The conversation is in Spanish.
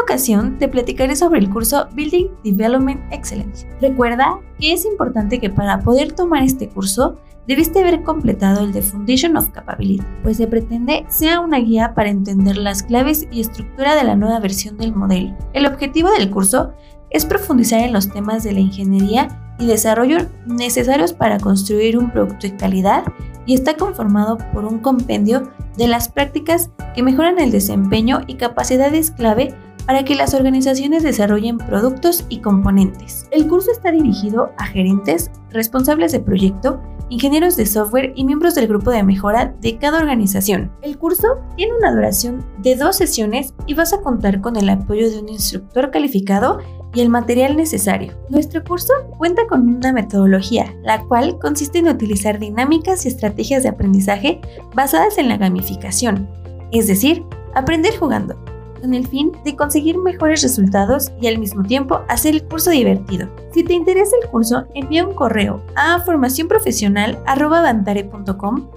esta ocasión te platicaré sobre el curso Building Development Excellence. Recuerda que es importante que para poder tomar este curso debiste haber completado el de Foundation of Capability, pues se pretende sea una guía para entender las claves y estructura de la nueva versión del modelo. El objetivo del curso es profundizar en los temas de la ingeniería y desarrollo necesarios para construir un producto de calidad y está conformado por un compendio de las prácticas que mejoran el desempeño y capacidades clave para que las organizaciones desarrollen productos y componentes. El curso está dirigido a gerentes, responsables de proyecto, ingenieros de software y miembros del grupo de mejora de cada organización. El curso tiene una duración de dos sesiones y vas a contar con el apoyo de un instructor calificado y el material necesario. Nuestro curso cuenta con una metodología, la cual consiste en utilizar dinámicas y estrategias de aprendizaje basadas en la gamificación, es decir, aprender jugando, con el fin de conseguir mejores resultados y al mismo tiempo hacer el curso divertido. Si te interesa el curso, envía un correo a formacionprofesional.com